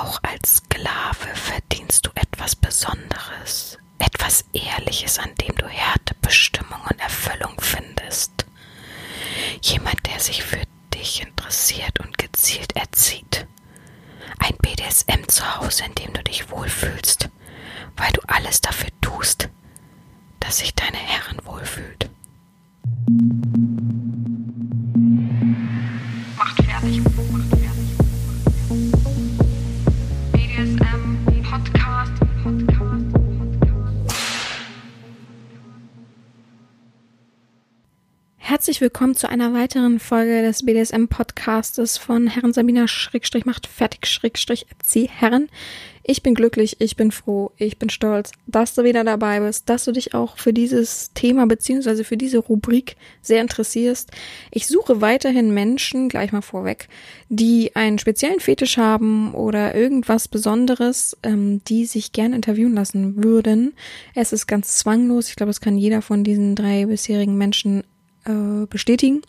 Auch als Sklave verdienst du etwas Besonderes, etwas Ehrliches, an dem du Härte, Bestimmung und Erfüllung findest. Jemand, der sich für dich interessiert und gezielt erzieht. Ein BDSM zu Hause, in dem du dich wohlfühlst, weil du alles dafür tust, dass sich deine Herrin wohlfühlt. Willkommen zu einer weiteren Folge des BDSM-Podcastes von Herren Sabina Schrägstrich macht fertig Schrägstrich erzieh Herren. Ich bin glücklich, ich bin froh, ich bin stolz, dass du wieder dabei bist, dass du dich auch für dieses Thema beziehungsweise für diese Rubrik sehr interessierst. Ich suche weiterhin Menschen, gleich mal vorweg, die einen speziellen Fetisch haben oder irgendwas Besonderes, ähm, die sich gern interviewen lassen würden. Es ist ganz zwanglos. Ich glaube, es kann jeder von diesen drei bisherigen Menschen äh, bestätigen,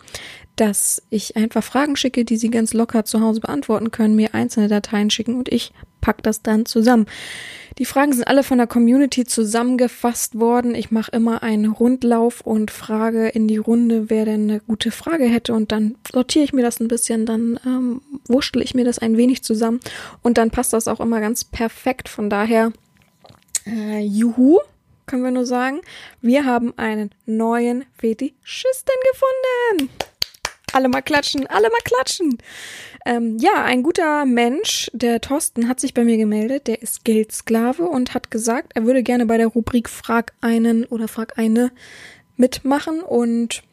dass ich einfach Fragen schicke, die sie ganz locker zu Hause beantworten können, mir einzelne Dateien schicken und ich pack das dann zusammen. Die Fragen sind alle von der Community zusammengefasst worden. Ich mache immer einen Rundlauf und frage in die Runde, wer denn eine gute Frage hätte und dann sortiere ich mir das ein bisschen, dann ähm, wurschtel ich mir das ein wenig zusammen und dann passt das auch immer ganz perfekt. Von daher, äh, juhu, können wir nur sagen, wir haben einen neuen Fetischisten gefunden. Alle mal klatschen, alle mal klatschen. Ähm, ja, ein guter Mensch, der Thorsten, hat sich bei mir gemeldet. Der ist Geldsklave und hat gesagt, er würde gerne bei der Rubrik Frag einen oder Frag eine mitmachen und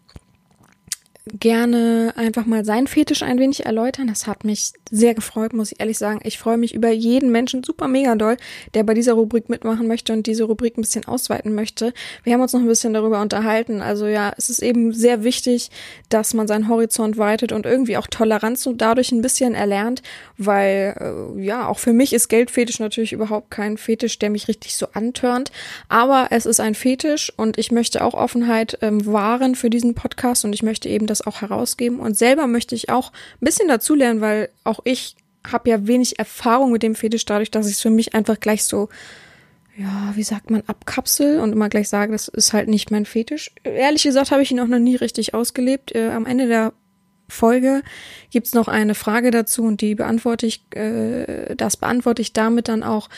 gerne einfach mal seinen Fetisch ein wenig erläutern. Das hat mich sehr gefreut, muss ich ehrlich sagen. Ich freue mich über jeden Menschen super mega doll, der bei dieser Rubrik mitmachen möchte und diese Rubrik ein bisschen ausweiten möchte. Wir haben uns noch ein bisschen darüber unterhalten. Also ja, es ist eben sehr wichtig, dass man seinen Horizont weitet und irgendwie auch Toleranz so dadurch ein bisschen erlernt, weil äh, ja, auch für mich ist Geldfetisch natürlich überhaupt kein Fetisch, der mich richtig so antörnt. Aber es ist ein Fetisch und ich möchte auch Offenheit ähm, wahren für diesen Podcast und ich möchte eben, dass das auch herausgeben. Und selber möchte ich auch ein bisschen dazulernen, weil auch ich habe ja wenig Erfahrung mit dem Fetisch, dadurch, dass ich es für mich einfach gleich so, ja, wie sagt man, abkapsel und immer gleich sage, das ist halt nicht mein Fetisch. Ehrlich gesagt habe ich ihn auch noch nie richtig ausgelebt. Äh, am Ende der Folge gibt's noch eine Frage dazu und die beantworte ich, äh, das beantworte ich damit dann auch,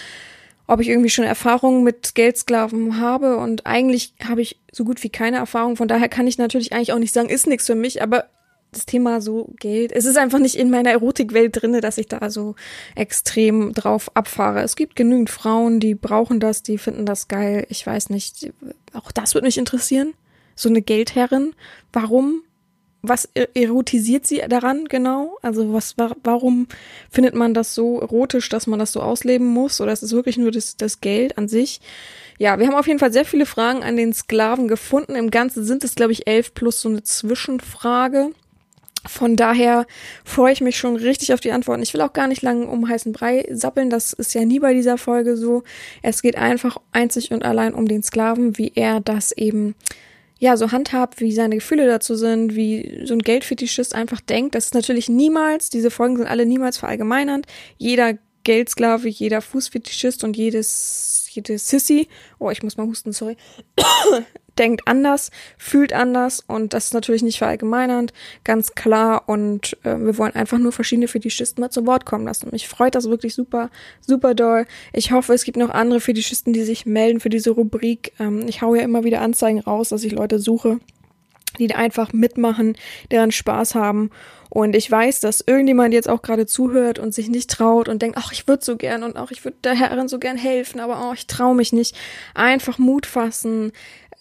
ob ich irgendwie schon Erfahrungen mit Geldsklaven habe und eigentlich habe ich so gut wie keine Erfahrung. Von daher kann ich natürlich eigentlich auch nicht sagen, ist nichts für mich, aber das Thema so Geld, es ist einfach nicht in meiner Erotikwelt drinne, dass ich da so extrem drauf abfahre. Es gibt genügend Frauen, die brauchen das, die finden das geil. Ich weiß nicht, auch das würde mich interessieren. So eine Geldherrin, warum was erotisiert sie daran genau? Also was, warum findet man das so erotisch, dass man das so ausleben muss? Oder ist es wirklich nur das, das Geld an sich? Ja, wir haben auf jeden Fall sehr viele Fragen an den Sklaven gefunden. Im Ganzen sind es, glaube ich, elf plus so eine Zwischenfrage. Von daher freue ich mich schon richtig auf die Antworten. Ich will auch gar nicht lange um heißen Brei sappeln. Das ist ja nie bei dieser Folge so. Es geht einfach einzig und allein um den Sklaven, wie er das eben ja, so handhabt, wie seine Gefühle dazu sind, wie so ein Geldfetischist einfach denkt. Das ist natürlich niemals, diese Folgen sind alle niemals verallgemeinernd. Jeder Geldsklave, jeder Fußfetischist und jedes, jede Sissy, oh, ich muss mal husten, sorry, denkt anders, fühlt anders und das ist natürlich nicht verallgemeinernd, ganz klar und äh, wir wollen einfach nur verschiedene Fetischisten mal zu Wort kommen lassen. Mich freut das wirklich super, super doll. Ich hoffe, es gibt noch andere Fetischisten, die sich melden für diese Rubrik. Ähm, ich hau ja immer wieder Anzeigen raus, dass ich Leute suche, die einfach mitmachen, deren Spaß haben und ich weiß, dass irgendjemand jetzt auch gerade zuhört und sich nicht traut und denkt, ach, ich würde so gern und auch ich würde der Herrin so gern helfen, aber oh, ich traue mich nicht. Einfach Mut fassen,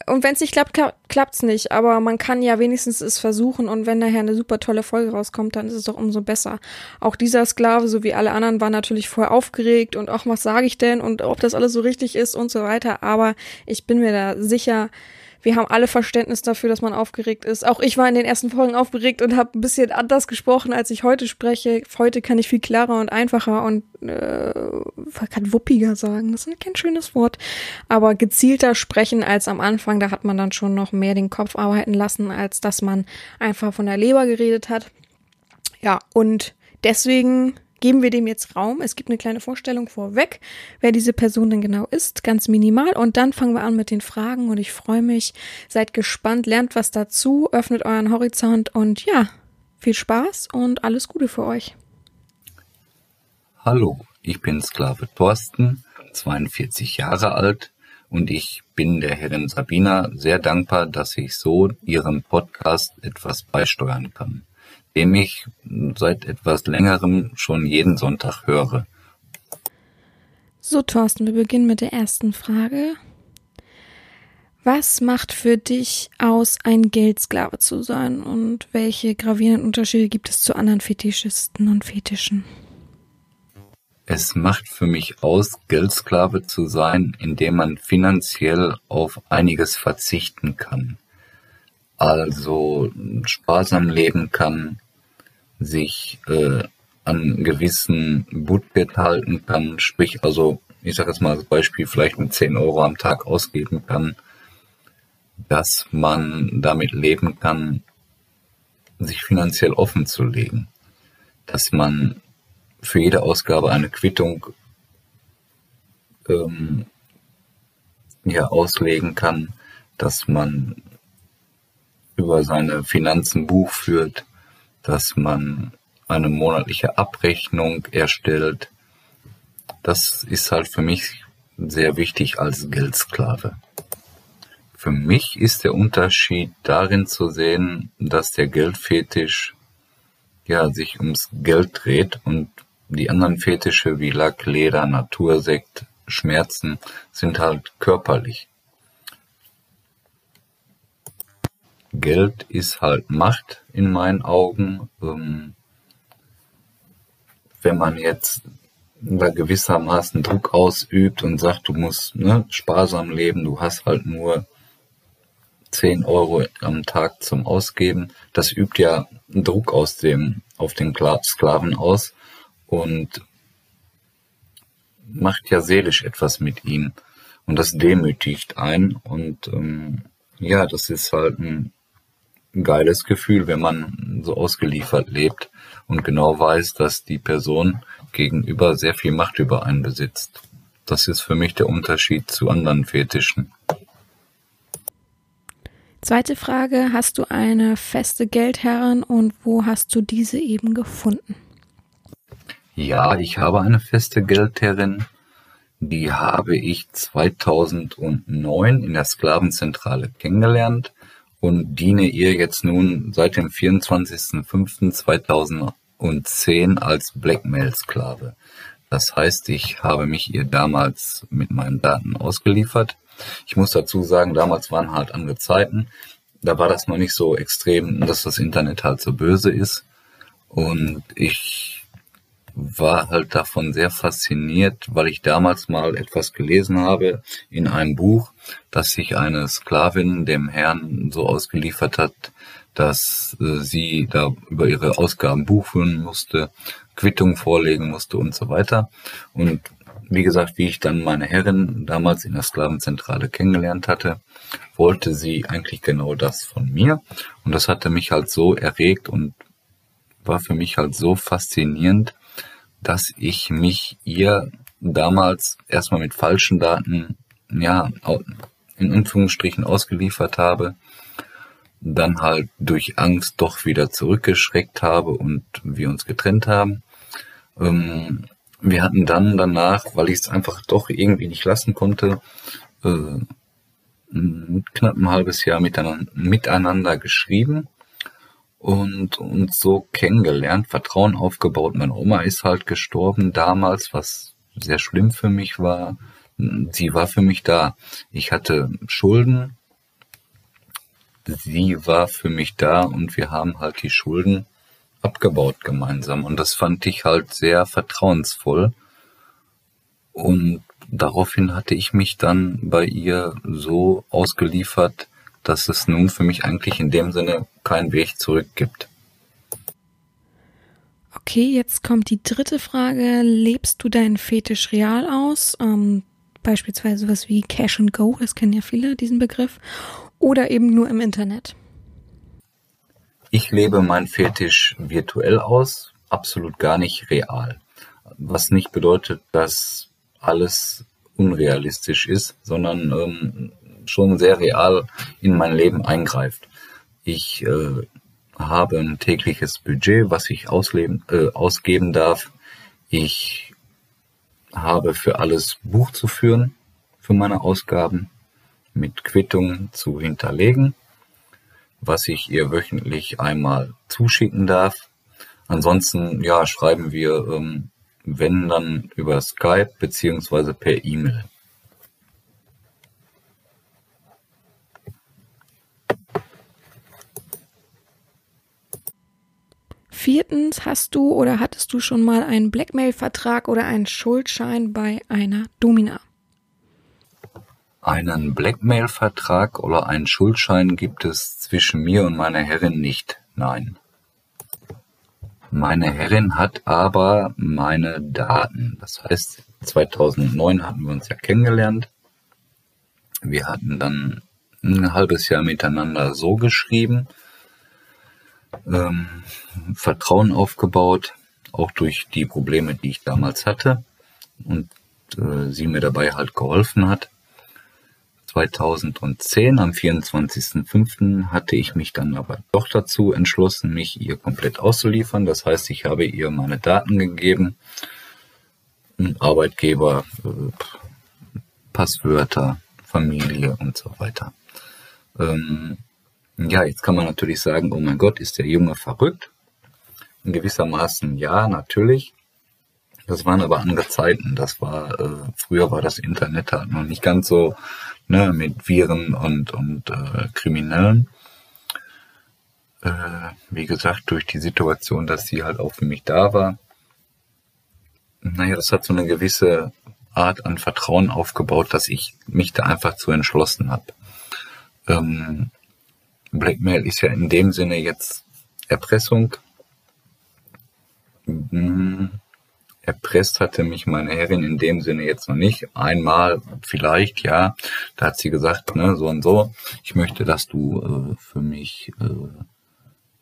und wenn es nicht klappt, klappt es nicht. Aber man kann ja wenigstens es versuchen. Und wenn nachher eine super tolle Folge rauskommt, dann ist es doch umso besser. Auch dieser Sklave, so wie alle anderen, war natürlich voll aufgeregt und auch was sage ich denn und ob das alles so richtig ist und so weiter. Aber ich bin mir da sicher, wir haben alle Verständnis dafür, dass man aufgeregt ist. Auch ich war in den ersten Folgen aufgeregt und habe ein bisschen anders gesprochen, als ich heute spreche. Heute kann ich viel klarer und einfacher und äh, kann wuppiger sagen. Das ist kein schönes Wort. Aber gezielter sprechen als am Anfang. Da hat man dann schon noch mehr den Kopf arbeiten lassen, als dass man einfach von der Leber geredet hat. Ja, und deswegen geben wir dem jetzt Raum. Es gibt eine kleine Vorstellung vorweg, wer diese Person denn genau ist, ganz minimal. Und dann fangen wir an mit den Fragen und ich freue mich. Seid gespannt, lernt was dazu, öffnet euren Horizont und ja, viel Spaß und alles Gute für euch. Hallo, ich bin Sklave Thorsten, 42 Jahre alt und ich bin der Herrin Sabina sehr dankbar, dass ich so ihrem Podcast etwas beisteuern kann dem ich seit etwas längerem schon jeden Sonntag höre. So, Thorsten, wir beginnen mit der ersten Frage. Was macht für dich aus, ein Geldsklave zu sein und welche gravierenden Unterschiede gibt es zu anderen Fetischisten und Fetischen? Es macht für mich aus, Geldsklave zu sein, indem man finanziell auf einiges verzichten kann. Also sparsam leben kann, sich äh, an gewissen Budget halten kann, sprich also, ich sage jetzt mal als Beispiel, vielleicht mit 10 Euro am Tag ausgeben kann, dass man damit leben kann, sich finanziell offen zu legen, dass man für jede Ausgabe eine Quittung ähm, ja, auslegen kann, dass man über seine Finanzen Buch führt, dass man eine monatliche Abrechnung erstellt. Das ist halt für mich sehr wichtig als Geldsklave. Für mich ist der Unterschied darin zu sehen, dass der Geldfetisch ja sich ums Geld dreht und die anderen Fetische wie Lack, Leder, Natursekt, Schmerzen sind halt körperlich. Geld ist halt Macht in meinen Augen. Ähm, wenn man jetzt da gewissermaßen Druck ausübt und sagt, du musst ne, sparsam leben, du hast halt nur 10 Euro am Tag zum Ausgeben, das übt ja Druck aus dem, auf den Sklaven aus und macht ja seelisch etwas mit ihm. Und das demütigt ein und ähm, ja, das ist halt ein ein geiles Gefühl, wenn man so ausgeliefert lebt und genau weiß, dass die Person gegenüber sehr viel Macht über einen besitzt. Das ist für mich der Unterschied zu anderen Fetischen. Zweite Frage, hast du eine feste Geldherrin und wo hast du diese eben gefunden? Ja, ich habe eine feste Geldherrin. Die habe ich 2009 in der Sklavenzentrale kennengelernt und diene ihr jetzt nun seit dem 24.05.2010 als Blackmail-Sklave. Das heißt, ich habe mich ihr damals mit meinen Daten ausgeliefert. Ich muss dazu sagen, damals waren halt andere Zeiten. Da war das noch nicht so extrem, dass das Internet halt so böse ist. Und ich war halt davon sehr fasziniert, weil ich damals mal etwas gelesen habe in einem Buch, dass sich eine Sklavin dem Herrn so ausgeliefert hat, dass äh, sie da über ihre Ausgaben buchen musste, Quittung vorlegen musste und so weiter. Und wie gesagt, wie ich dann meine Herrin damals in der Sklavenzentrale kennengelernt hatte, wollte sie eigentlich genau das von mir. Und das hatte mich halt so erregt und war für mich halt so faszinierend, dass ich mich ihr damals erstmal mit falschen Daten, ja, in Anführungsstrichen ausgeliefert habe, dann halt durch Angst doch wieder zurückgeschreckt habe und wir uns getrennt haben. Ähm, wir hatten dann danach, weil ich es einfach doch irgendwie nicht lassen konnte, äh, knapp ein halbes Jahr miteinander, miteinander geschrieben und uns so kennengelernt, Vertrauen aufgebaut. Meine Oma ist halt gestorben damals, was sehr schlimm für mich war. Sie war für mich da. Ich hatte Schulden. Sie war für mich da und wir haben halt die Schulden abgebaut gemeinsam. Und das fand ich halt sehr vertrauensvoll. Und daraufhin hatte ich mich dann bei ihr so ausgeliefert, dass es nun für mich eigentlich in dem Sinne keinen Weg zurück gibt. Okay, jetzt kommt die dritte Frage. Lebst du deinen Fetisch real aus? Ähm, beispielsweise was wie Cash and Go, das kennen ja viele, diesen Begriff. Oder eben nur im Internet? Ich lebe meinen Fetisch virtuell aus, absolut gar nicht real. was nicht bedeutet, dass alles unrealistisch ist, sondern ähm, schon sehr real in mein Leben eingreift. Ich äh, habe ein tägliches Budget, was ich ausleben, äh, ausgeben darf. Ich habe für alles Buch zu führen, für meine Ausgaben, mit Quittung zu hinterlegen, was ich ihr wöchentlich einmal zuschicken darf. Ansonsten, ja, schreiben wir, ähm, wenn dann über Skype beziehungsweise per E-Mail. Viertens, hast du oder hattest du schon mal einen Blackmail-Vertrag oder einen Schuldschein bei einer Domina? Einen Blackmail-Vertrag oder einen Schuldschein gibt es zwischen mir und meiner Herrin nicht. Nein. Meine Herrin hat aber meine Daten. Das heißt, 2009 hatten wir uns ja kennengelernt. Wir hatten dann ein halbes Jahr miteinander so geschrieben ähm, Vertrauen aufgebaut, auch durch die Probleme, die ich damals hatte und äh, sie mir dabei halt geholfen hat. 2010, am 24.05. hatte ich mich dann aber doch dazu entschlossen, mich ihr komplett auszuliefern. Das heißt, ich habe ihr meine Daten gegeben, Arbeitgeber, äh, Passwörter, Familie und so weiter. Ähm, ja, jetzt kann man natürlich sagen, oh mein Gott, ist der Junge verrückt? In gewissermaßen ja, natürlich. Das waren aber andere Zeiten. Das war, äh, früher war das Internet halt noch nicht ganz so, ne, mit Viren und, und äh, Kriminellen. Äh, wie gesagt, durch die Situation, dass sie halt auch für mich da war. Naja, das hat so eine gewisse Art an Vertrauen aufgebaut, dass ich mich da einfach zu entschlossen habe. Ähm, Blackmail ist ja in dem Sinne jetzt Erpressung. Hm, erpresst hatte mich meine Herrin in dem Sinne jetzt noch nicht. Einmal vielleicht, ja. Da hat sie gesagt, ne, so und so, ich möchte, dass du äh, für mich äh,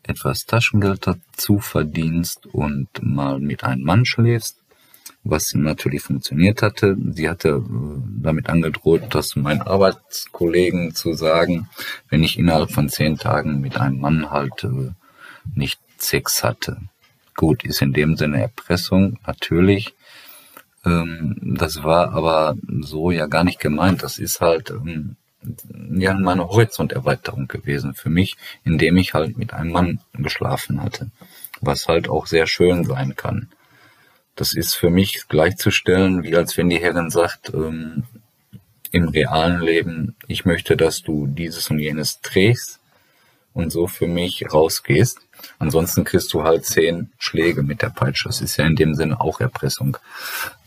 etwas Taschengeld dazu verdienst und mal mit einem Mann schläfst was natürlich funktioniert hatte. Sie hatte äh, damit angedroht, das meinen Arbeitskollegen zu sagen, wenn ich innerhalb von zehn Tagen mit einem Mann halt äh, nicht Sex hatte. Gut, ist in dem Sinne Erpressung, natürlich. Ähm, das war aber so ja gar nicht gemeint. Das ist halt ähm, ja meine Horizonterweiterung gewesen für mich, indem ich halt mit einem Mann geschlafen hatte. Was halt auch sehr schön sein kann. Das ist für mich gleichzustellen, wie als wenn die Herrin sagt, ähm, im realen Leben, ich möchte, dass du dieses und jenes trägst und so für mich rausgehst. Ansonsten kriegst du halt zehn Schläge mit der Peitsche. Das ist ja in dem Sinne auch Erpressung.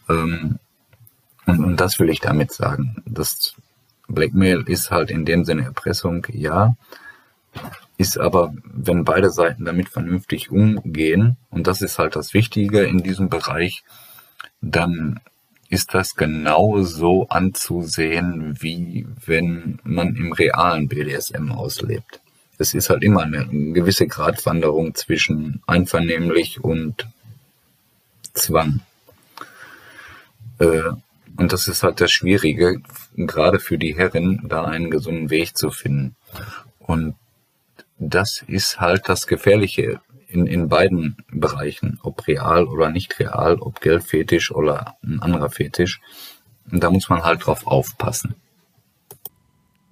Ähm, und, und das will ich damit sagen. Das Blackmail ist halt in dem Sinne Erpressung, ja ist aber, wenn beide Seiten damit vernünftig umgehen, und das ist halt das Wichtige in diesem Bereich, dann ist das genau so anzusehen, wie wenn man im realen BDSM auslebt. Es ist halt immer eine gewisse Gratwanderung zwischen einvernehmlich und Zwang. Äh, und das ist halt das Schwierige, gerade für die Herren, da einen gesunden Weg zu finden. Und das ist halt das Gefährliche in, in beiden Bereichen, ob real oder nicht real, ob Geldfetisch oder ein anderer Fetisch. Und da muss man halt drauf aufpassen.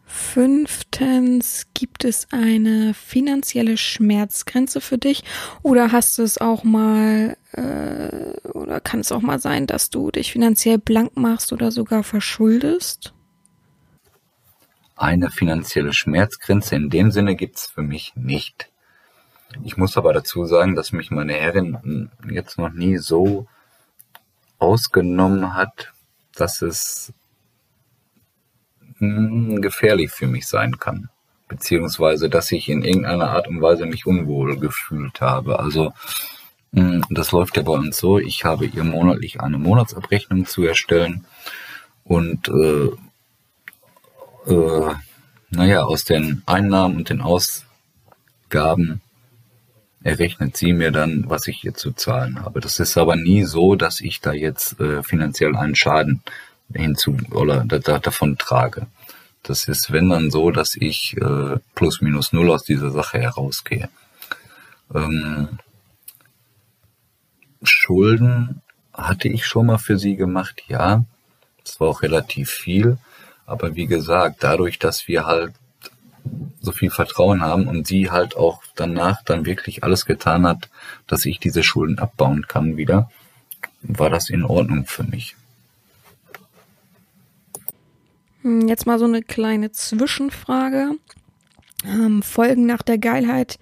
Fünftens, gibt es eine finanzielle Schmerzgrenze für dich oder hast du es auch mal äh, oder kann es auch mal sein, dass du dich finanziell blank machst oder sogar verschuldest? Eine finanzielle Schmerzgrenze in dem Sinne gibt's für mich nicht. Ich muss aber dazu sagen, dass mich meine Herrin jetzt noch nie so ausgenommen hat, dass es hm, gefährlich für mich sein kann. Beziehungsweise, dass ich in irgendeiner Art und Weise mich unwohl gefühlt habe. Also, hm, das läuft ja bei uns so, ich habe ihr monatlich eine Monatsabrechnung zu erstellen und äh, äh, naja, aus den Einnahmen und den Ausgaben errechnet sie mir dann, was ich ihr zu zahlen habe. Das ist aber nie so, dass ich da jetzt äh, finanziell einen Schaden hinzu oder da, da, davon trage. Das ist, wenn dann so, dass ich äh, plus minus null aus dieser Sache herausgehe. Ähm, Schulden hatte ich schon mal für sie gemacht, ja. Das war auch relativ viel. Aber wie gesagt, dadurch, dass wir halt so viel Vertrauen haben und sie halt auch danach dann wirklich alles getan hat, dass ich diese Schulden abbauen kann wieder, war das in Ordnung für mich. Hm, jetzt mal so eine kleine Zwischenfrage. Ähm, Folgen nach der Geilheit,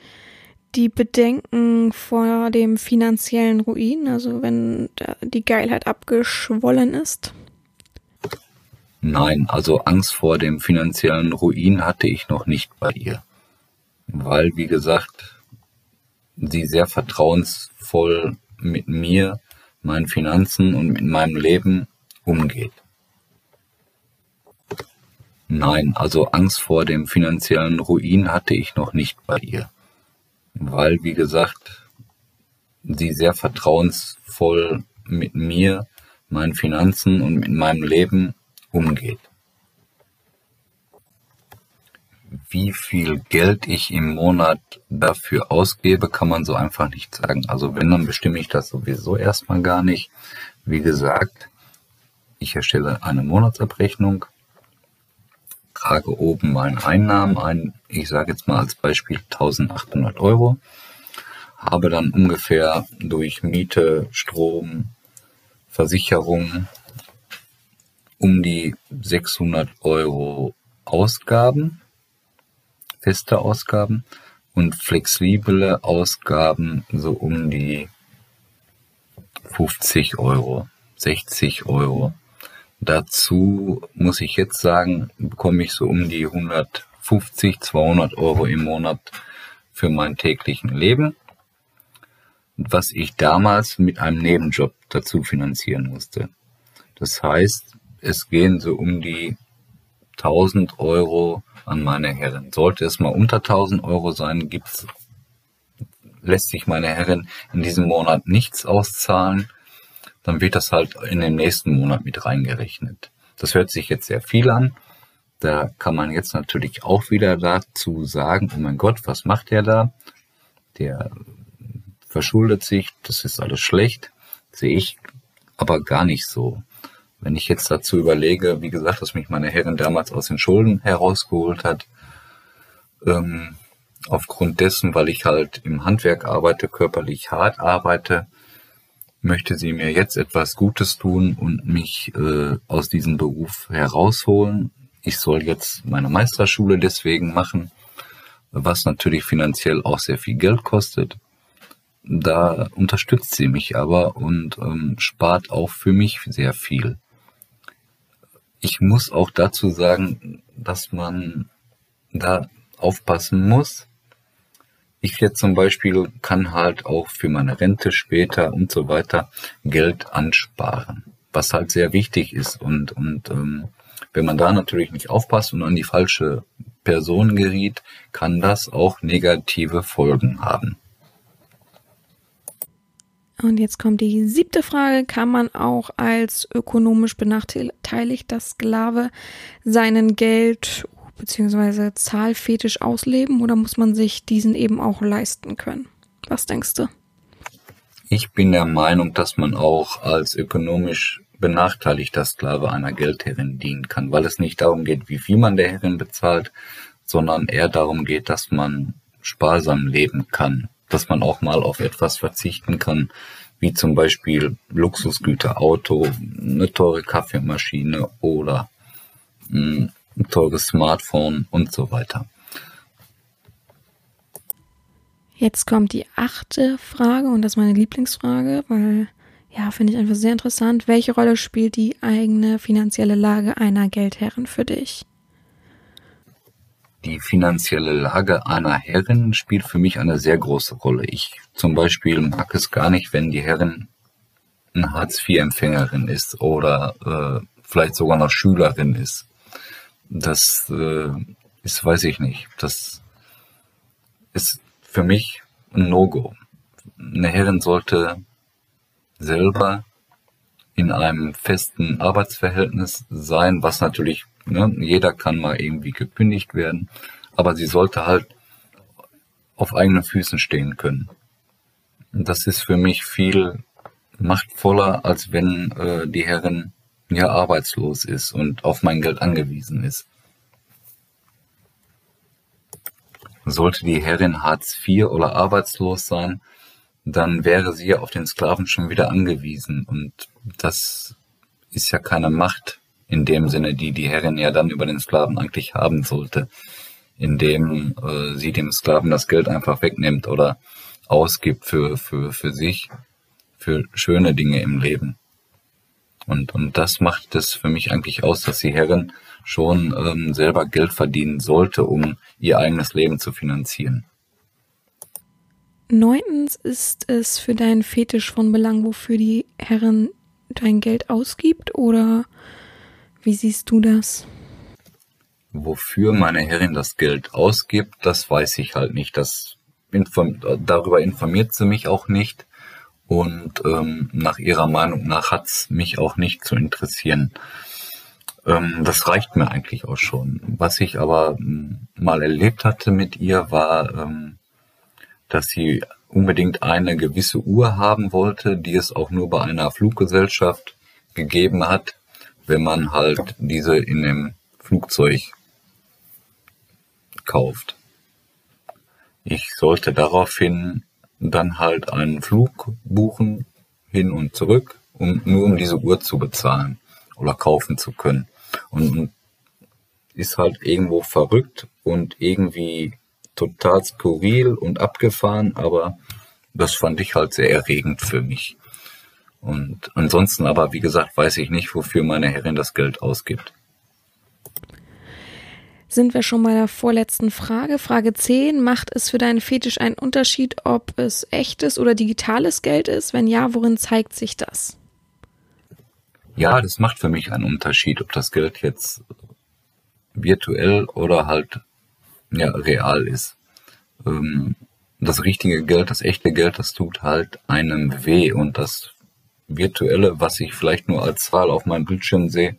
die Bedenken vor dem finanziellen Ruin, also wenn die Geilheit abgeschwollen ist? Nein, also Angst vor dem finanziellen Ruin hatte ich noch nicht bei ihr. Weil, wie gesagt, sie sehr vertrauensvoll mit mir, meinen Finanzen und mit meinem Leben umgeht. Nein, also Angst vor dem finanziellen Ruin hatte ich noch nicht bei ihr. Weil, wie gesagt, sie sehr vertrauensvoll mit mir, meinen Finanzen und mit meinem Leben umgeht. Wie viel Geld ich im Monat dafür ausgebe, kann man so einfach nicht sagen. Also wenn, dann bestimme ich das sowieso erstmal gar nicht. Wie gesagt, ich erstelle eine Monatsabrechnung, trage oben meine Einnahmen ein, ich sage jetzt mal als Beispiel 1800 Euro, habe dann ungefähr durch Miete, Strom, Versicherung um die 600 Euro Ausgaben, feste Ausgaben und flexible Ausgaben so um die 50 Euro, 60 Euro. Dazu muss ich jetzt sagen, bekomme ich so um die 150, 200 Euro im Monat für mein täglichen Leben, was ich damals mit einem Nebenjob dazu finanzieren musste. Das heißt, es gehen so um die 1000 Euro an meine Herren. Sollte es mal unter 1000 Euro sein, gibt's, lässt sich meine Herren in diesem Monat nichts auszahlen, dann wird das halt in den nächsten Monat mit reingerechnet. Das hört sich jetzt sehr viel an. Da kann man jetzt natürlich auch wieder dazu sagen, oh mein Gott, was macht der da? Der verschuldet sich, das ist alles schlecht. Sehe ich aber gar nicht so. Wenn ich jetzt dazu überlege, wie gesagt, dass mich meine Herrin damals aus den Schulden herausgeholt hat, ähm, aufgrund dessen, weil ich halt im Handwerk arbeite, körperlich hart arbeite, möchte sie mir jetzt etwas Gutes tun und mich äh, aus diesem Beruf herausholen. Ich soll jetzt meine Meisterschule deswegen machen, was natürlich finanziell auch sehr viel Geld kostet. Da unterstützt sie mich aber und ähm, spart auch für mich sehr viel. Ich muss auch dazu sagen, dass man da aufpassen muss. Ich jetzt zum Beispiel kann halt auch für meine Rente später und so weiter Geld ansparen, was halt sehr wichtig ist. Und, und ähm, wenn man da natürlich nicht aufpasst und an die falsche Person geriet, kann das auch negative Folgen haben. Und jetzt kommt die siebte Frage. Kann man auch als ökonomisch benachteiligter Sklave seinen Geld bzw. Zahlfetisch ausleben oder muss man sich diesen eben auch leisten können? Was denkst du? Ich bin der Meinung, dass man auch als ökonomisch benachteiligter Sklave einer Geldherrin dienen kann, weil es nicht darum geht, wie viel man der Herrin bezahlt, sondern eher darum geht, dass man sparsam leben kann dass man auch mal auf etwas verzichten kann, wie zum Beispiel Luxusgüter, Auto, eine teure Kaffeemaschine oder hm, ein teures Smartphone und so weiter. Jetzt kommt die achte Frage und das ist meine Lieblingsfrage, weil ja, finde ich einfach sehr interessant. Welche Rolle spielt die eigene finanzielle Lage einer Geldherrin für dich? Die finanzielle Lage einer Herrin spielt für mich eine sehr große Rolle. Ich zum Beispiel mag es gar nicht, wenn die Herrin eine Hartz-IV-Empfängerin ist oder äh, vielleicht sogar noch Schülerin ist. Das äh, ist, weiß ich nicht. Das ist für mich ein No-Go. Eine Herrin sollte selber in einem festen Arbeitsverhältnis sein, was natürlich, ne, jeder kann mal irgendwie gekündigt werden, aber sie sollte halt auf eigenen Füßen stehen können. Das ist für mich viel machtvoller, als wenn äh, die Herrin ja arbeitslos ist und auf mein Geld angewiesen ist. Sollte die Herrin Hartz IV oder arbeitslos sein, dann wäre sie ja auf den Sklaven schon wieder angewiesen. Und das ist ja keine Macht in dem Sinne, die die Herrin ja dann über den Sklaven eigentlich haben sollte, indem äh, sie dem Sklaven das Geld einfach wegnimmt oder ausgibt für, für, für sich, für schöne Dinge im Leben. Und, und das macht es für mich eigentlich aus, dass die Herrin schon ähm, selber Geld verdienen sollte, um ihr eigenes Leben zu finanzieren. Neuntens ist es für deinen Fetisch von Belang, wofür die Herrin dein Geld ausgibt oder wie siehst du das? Wofür meine Herrin das Geld ausgibt, das weiß ich halt nicht. Das inform darüber informiert sie mich auch nicht und ähm, nach ihrer Meinung nach hat's mich auch nicht zu interessieren. Ähm, das reicht mir eigentlich auch schon. Was ich aber ähm, mal erlebt hatte mit ihr war, ähm, dass sie unbedingt eine gewisse Uhr haben wollte, die es auch nur bei einer Fluggesellschaft gegeben hat, wenn man halt diese in dem Flugzeug kauft. Ich sollte daraufhin dann halt einen Flug buchen, hin und zurück, um nur um diese Uhr zu bezahlen oder kaufen zu können. Und ist halt irgendwo verrückt und irgendwie total skurril und abgefahren, aber das fand ich halt sehr erregend für mich. Und ansonsten aber, wie gesagt, weiß ich nicht, wofür meine Herrin das Geld ausgibt. Sind wir schon bei der vorletzten Frage. Frage 10. Macht es für deinen Fetisch einen Unterschied, ob es echtes oder digitales Geld ist? Wenn ja, worin zeigt sich das? Ja, das macht für mich einen Unterschied, ob das Geld jetzt virtuell oder halt ja, real ist. Ähm, das richtige Geld, das echte Geld, das tut halt einem weh und das virtuelle, was ich vielleicht nur als Zahl auf meinem Bildschirm sehe,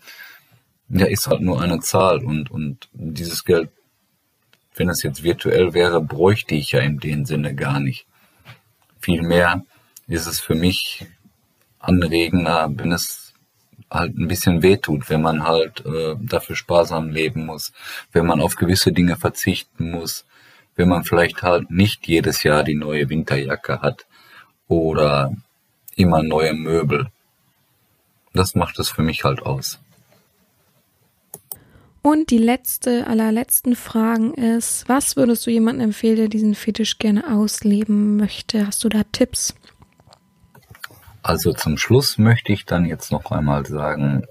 ja, ist halt nur eine Zahl und, und dieses Geld, wenn es jetzt virtuell wäre, bräuchte ich ja in dem Sinne gar nicht. Vielmehr ist es für mich anregender, wenn es halt ein bisschen wehtut, wenn man halt äh, dafür sparsam leben muss, wenn man auf gewisse Dinge verzichten muss, wenn man vielleicht halt nicht jedes Jahr die neue Winterjacke hat oder immer neue Möbel. Das macht es für mich halt aus. Und die letzte aller letzten Fragen ist, was würdest du jemandem empfehlen, der diesen Fetisch gerne ausleben möchte? Hast du da Tipps? Also zum Schluss möchte ich dann jetzt noch einmal sagen,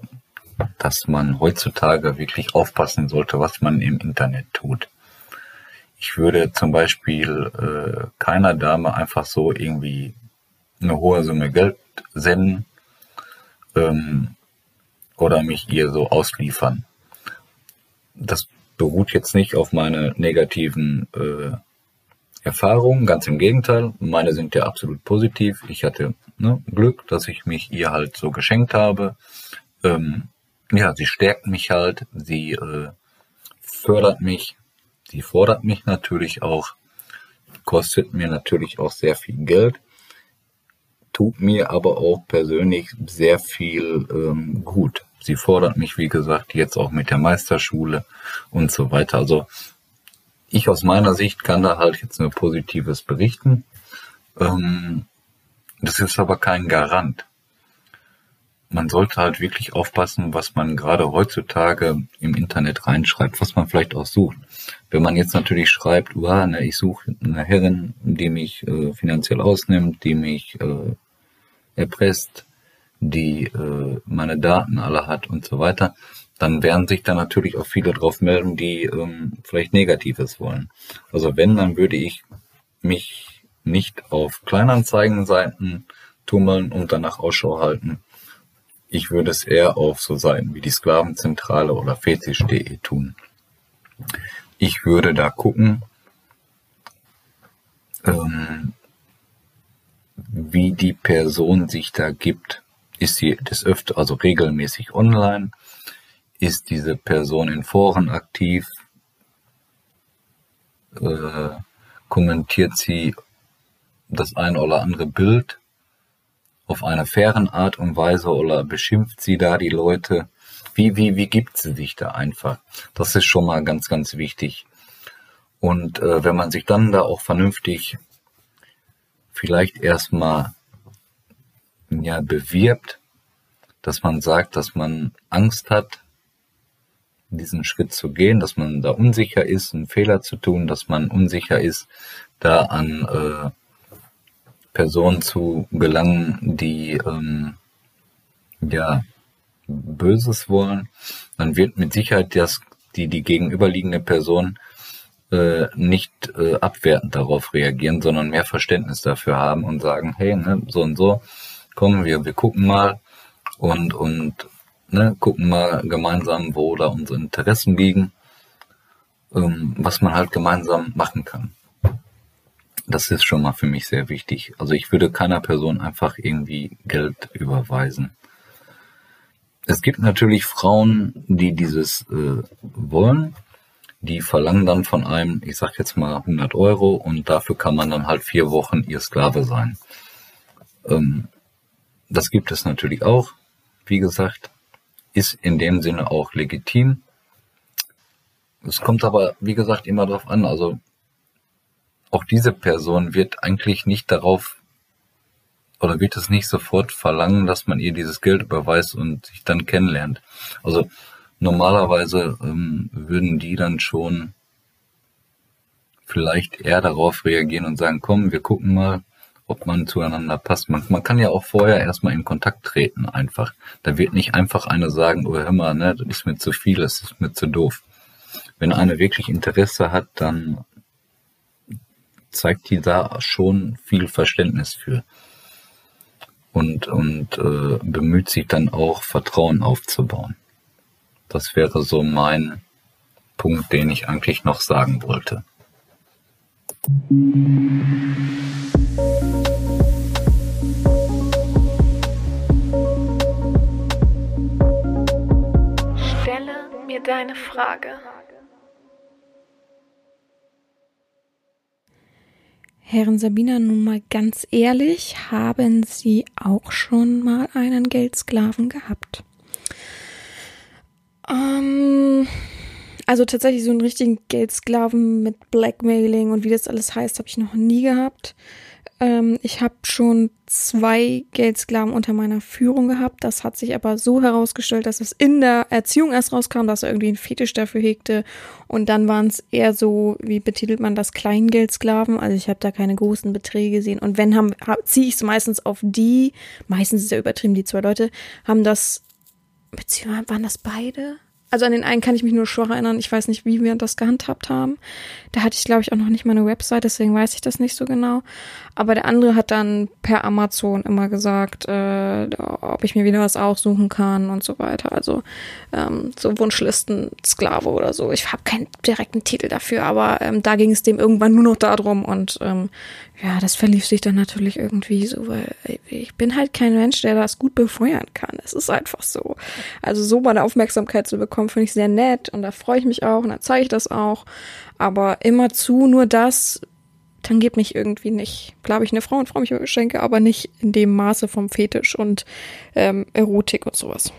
dass man heutzutage wirklich aufpassen sollte, was man im Internet tut. Ich würde zum Beispiel äh, keiner Dame einfach so irgendwie eine hohe Summe Geld senden ähm, oder mich ihr so ausliefern. Das beruht jetzt nicht auf meine negativen äh, Erfahrungen, ganz im Gegenteil. Meine sind ja absolut positiv. Ich hatte ne, Glück, dass ich mich ihr halt so geschenkt habe. Ähm, ja, sie stärkt mich halt, sie äh, fördert mich, sie fordert mich natürlich auch, kostet mir natürlich auch sehr viel Geld, tut mir aber auch persönlich sehr viel ähm, gut. Sie fordert mich, wie gesagt, jetzt auch mit der Meisterschule und so weiter. Also ich aus meiner Sicht kann da halt jetzt nur Positives berichten. Ähm, das ist aber kein Garant. Man sollte halt wirklich aufpassen, was man gerade heutzutage im Internet reinschreibt, was man vielleicht auch sucht. Wenn man jetzt natürlich schreibt, uh, ne, ich suche eine Herrin, die mich äh, finanziell ausnimmt, die mich äh, erpresst, die äh, meine Daten alle hat und so weiter, dann werden sich da natürlich auch viele drauf melden, die ähm, vielleicht Negatives wollen. Also wenn, dann würde ich mich nicht auf Kleinanzeigenseiten tummeln und danach Ausschau halten. Ich würde es eher auf so Seiten wie die Sklavenzentrale oder fetisch.de tun. Ich würde da gucken, ähm, wie die Person sich da gibt. Ist sie des öfter, also regelmäßig online? Ist diese Person in Foren aktiv? Äh, kommentiert sie das ein oder andere Bild auf eine fairen Art und Weise oder beschimpft sie da die Leute? Wie, wie, wie gibt sie sich da einfach? Das ist schon mal ganz, ganz wichtig. Und äh, wenn man sich dann da auch vernünftig vielleicht erstmal ja, bewirbt, dass man sagt, dass man Angst hat, diesen Schritt zu gehen, dass man da unsicher ist, einen Fehler zu tun, dass man unsicher ist, da an äh, Personen zu gelangen, die ähm, ja Böses wollen, dann wird mit Sicherheit das, die, die gegenüberliegende Person äh, nicht äh, abwertend darauf reagieren, sondern mehr Verständnis dafür haben und sagen, hey, ne, so und so, kommen wir, wir gucken mal und, und ne, gucken mal gemeinsam, wo da unsere Interessen liegen, ähm, was man halt gemeinsam machen kann. Das ist schon mal für mich sehr wichtig. Also ich würde keiner Person einfach irgendwie Geld überweisen. Es gibt natürlich Frauen, die dieses äh, wollen. Die verlangen dann von einem, ich sag jetzt mal 100 Euro und dafür kann man dann halt vier Wochen ihr Sklave sein. Ähm, das gibt es natürlich auch. Wie gesagt, ist in dem Sinne auch legitim. Es kommt aber, wie gesagt, immer darauf an. Also auch diese Person wird eigentlich nicht darauf oder wird es nicht sofort verlangen, dass man ihr dieses Geld überweist und sich dann kennenlernt. Also normalerweise ähm, würden die dann schon vielleicht eher darauf reagieren und sagen, komm, wir gucken mal, ob man zueinander passt. Man, man kann ja auch vorher erstmal in Kontakt treten einfach. Da wird nicht einfach eine sagen, oh hör mal, ne, das ist mir zu viel, das ist mir zu doof. Wenn eine wirklich Interesse hat, dann zeigt die da schon viel Verständnis für und, und äh, bemüht sich dann auch Vertrauen aufzubauen. Das wäre so mein Punkt, den ich eigentlich noch sagen wollte. Stelle mir deine Frage. Herren Sabina, nun mal ganz ehrlich, haben Sie auch schon mal einen Geldsklaven gehabt? Ähm, also tatsächlich so einen richtigen Geldsklaven mit Blackmailing und wie das alles heißt, habe ich noch nie gehabt. Ähm, ich habe schon zwei Geldsklaven unter meiner Führung gehabt. Das hat sich aber so herausgestellt, dass es in der Erziehung erst rauskam, dass er irgendwie einen Fetisch dafür hegte. Und dann waren es eher so, wie betitelt man das, Kleingeldsklaven. Also ich habe da keine großen Beträge gesehen. Und wenn haben, ziehe ich es meistens auf die, meistens ist ja übertrieben, die zwei Leute, haben das, beziehungsweise waren das beide? Also an den einen kann ich mich nur schwach erinnern. Ich weiß nicht, wie wir das gehandhabt haben. Da hatte ich, glaube ich, auch noch nicht mal eine Website, deswegen weiß ich das nicht so genau. Aber der andere hat dann per Amazon immer gesagt, äh, ob ich mir wieder was aussuchen kann und so weiter. Also ähm, so Wunschlisten Sklave oder so. Ich habe keinen direkten Titel dafür, aber ähm, da ging es dem irgendwann nur noch darum und ähm, ja, das verlief sich dann natürlich irgendwie so, weil ich bin halt kein Mensch, der das gut befeuern kann. Es ist einfach so. Also so meine Aufmerksamkeit zu bekommen, finde ich sehr nett und da freue ich mich auch und dann zeige ich das auch. Aber immer zu nur das tangiert mich irgendwie nicht. Klar habe ich eine Frau und freue mich über Geschenke, aber nicht in dem Maße vom Fetisch und ähm, Erotik und sowas.